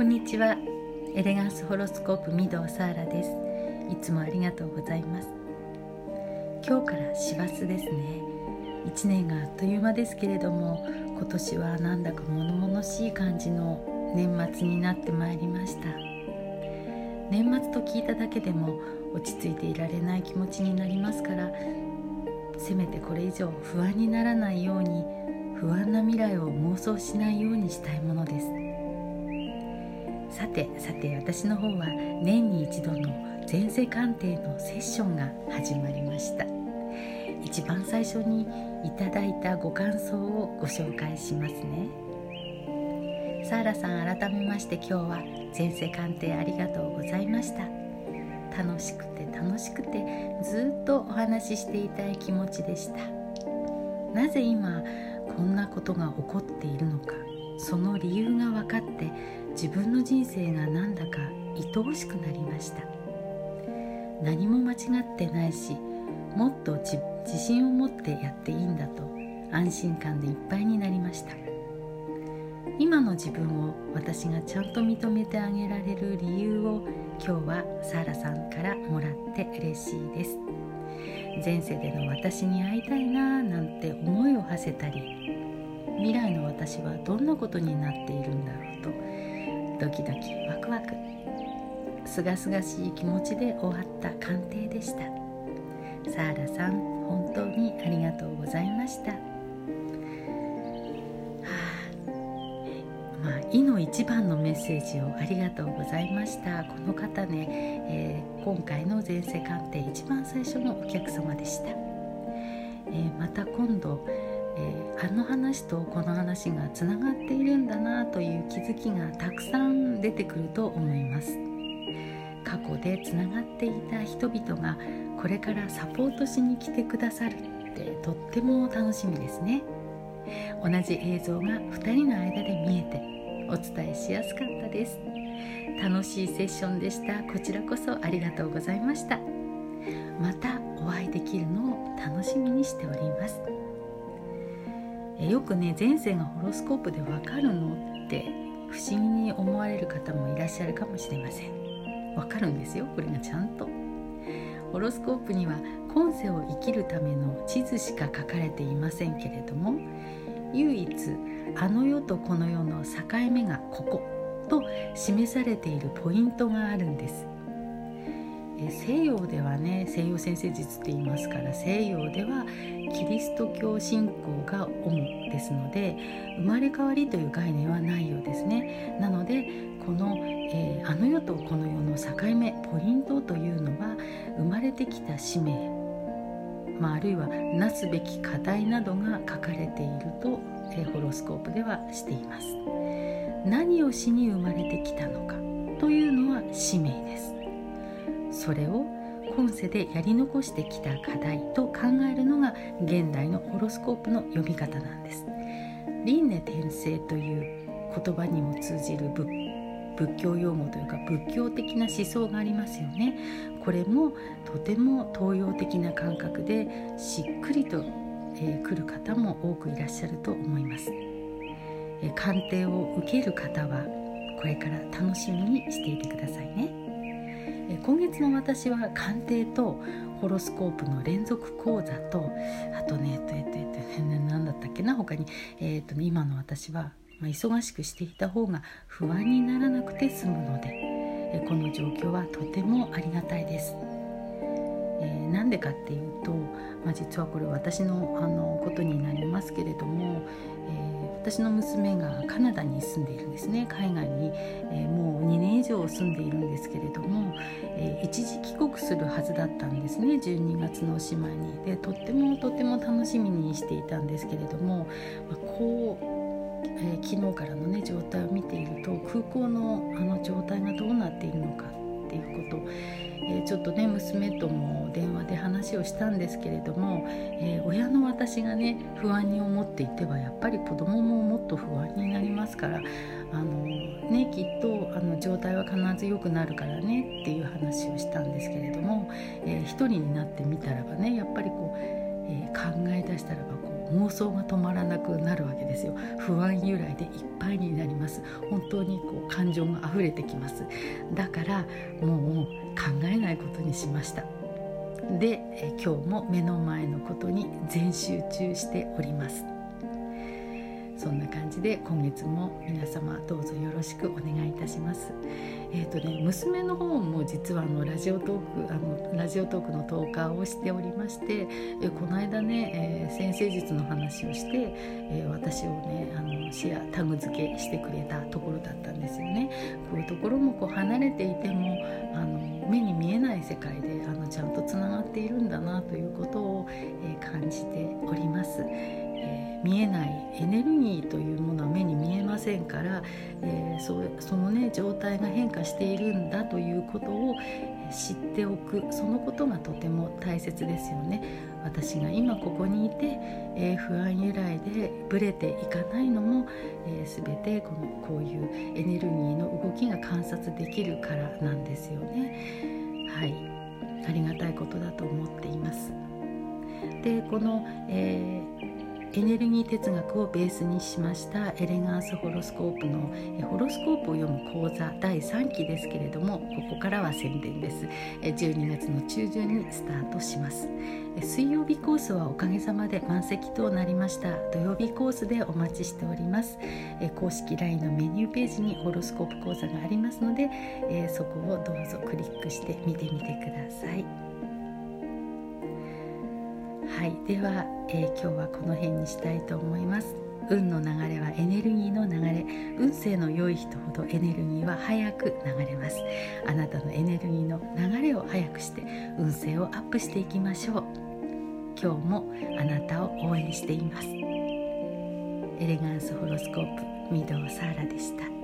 こんにちは。エレガンスホロスコープ御堂サーラです。いつもありがとうございます。今日から師走ですね。1年があっという間ですけれども今年はなんだか物々しい感じの年末になってまいりました。年末と聞いただけでも落ち着いていられない気持ちになりますからせめてこれ以上不安にならないように不安な未来を妄想しないようにしたいものです。さてさて私の方は年に一度の前世鑑定のセッションが始まりました。一番最初にいただいたご感想をご紹介しますね。サーラさん改めまして今日は前世鑑定ありがとうございました。楽しくて楽しくてずっとお話ししていたい気持ちでした。なぜ今こんなことが起こっているのかその理由が分かって自分の人生がなんだか愛おしくなりました。何も間違ってないしもっと自信を持ってやっていいんだと安心感でいっぱいになりました。今の自分を私がちゃんと認めてあげられる理由を今日はサーラさんからもらって嬉しいです。前世での私に会いたいなぁなんて思いを馳せたり未来の私はどんなことになっているんだろうとドキドキワクワク。すがすがしい気持ちで終わった鑑定でした。サーラさん本当にありがとうございました、はあ、まあ、意の一番のメッセージをありがとうございました。この方ね、えー、今回の前世鑑定一番最初のお客様でした、えー、また今度えー、あの話とこの話がつながっているんだなという気づきがたくさん出てくると思います。過去でつながっていた人々がこれからサポートしに来てくださるってとっても楽しみですね。同じ映像が2人の間で見えてお伝えしやすかったです。楽しいセッションでした。こちらこそありがとうございました。またお会いできるのを楽しみにしております。よくね前世がホロスコープでわかるの？って不思議に思われる方もいらっしゃるかもしれません。わかるんですよこれがちゃんと。ホロスコープには今世を生きるための地図しか書かれていませんけれども唯一あの世とこの世の境目がここと示されているポイントがあるんです。西洋ではね西洋先生術って言いますから西洋ではキリスト教信仰が主ですので生まれ変わりという概念はないようですね。なのでこの、えー、あの世とこの世の境目ポイントというのは生まれてきた使命、まあ、あるいはなすべき課題などが書かれていると、えー、ホロスコープではしています。何をしに生まれてきたのかというのは使命です。それを今世でやり残してきた課題と考えるのが現代のホロスコープの読み方なんです。輪廻転生という言葉にも通じる仏教用語というか仏教的な思想がありますよね。これもとても東洋的な感覚でしっくりと、えー、来る方も多くいらっしゃると思います、えー、鑑定を受ける方はこれから楽しみにしていてくださいね。今月の私は鑑定とホロスコープの連続講座とあとねえっとえっとえっと何だったっけな他に、えー、っとね、今の私は、ま、忙しくしていた方が不安にならなくて済むので、えこの状況はとてもありがたいです。え、なんでかっていうと、まあ、実はこれ私のあのことになりますけれども、えー私の娘がカナダに住んでいるんですね。海外に、えー、もう2年以上住んでいるんですけれども、えー、一時帰国するはずだったんですね。12月のおしまいに。でとってもとっても楽しみにしていたんですけれども、まあ、こう、えー、昨日からのね状態を見ていると空港のあの状態がどうなっているのかっていうこと。えー、ちょっとね娘とも電話で話をしたんですけれども、えー、親の私がね不安に思っていてはやっぱり子供ももっと不安になりますからあの、ね、きっとあの状態は必ず良くなるからねっていう話をしたんですけれども、えー、一人になってみたらばねやっぱりこう、え考え出したらばこう妄想が止まらなくなるわけですよ。不安由来でいっぱいになります。本当にこう感情が溢れてきます。だからもう考えないことにしました。で今日も目の前のことに全集中しております。そんな感じで今月も皆様どうぞよろしくお願いいたします。えーとね、娘の方も実はあのラジオトークあのラジオトークの投稿をしておりまして、えこの間ね、えー、先生術の話をして、えー、私をねあのシェアタグ付けしてくれたところだったんですよね。こういうところもこう離れていてもあの目に見えない世界であのちゃんとつながっているんだなということを、えー、感じております。見えないエネルギーというものは目に見えませんから、えー、そそのね状態が変化しているんだということを知っておくそのことがとても大切ですよね。私が今ここにいて、えー、不安由来でブレていかないのも、えー、全てこのこういうエネルギーの動きが観察できるからなんですよね。はい。ありがたいことだと思っています。でこの、えーエネルギー哲学をベースにしましたエレガンスホロスコープのホロスコープを読む講座第3期ですけれどもここからは宣伝です。12月の中旬にスタートします。水曜日コースはおかげさまで満席となりました。土曜日コースでお待ちしております。公式 LINE のメニューページにホロスコープ講座がありますのでそこをどうぞクリックして見てみてください。はいでは、えー、今日はこの辺にしたいと思います。運の流れはエネルギーの流れ。運勢の良い人ほどエネルギーは早く流れます。あなたのエネルギーの流れを早くして運勢をアップしていきましょう。今日もあなたを応援しています。エレガンスホロスコープ御堂サーラでした。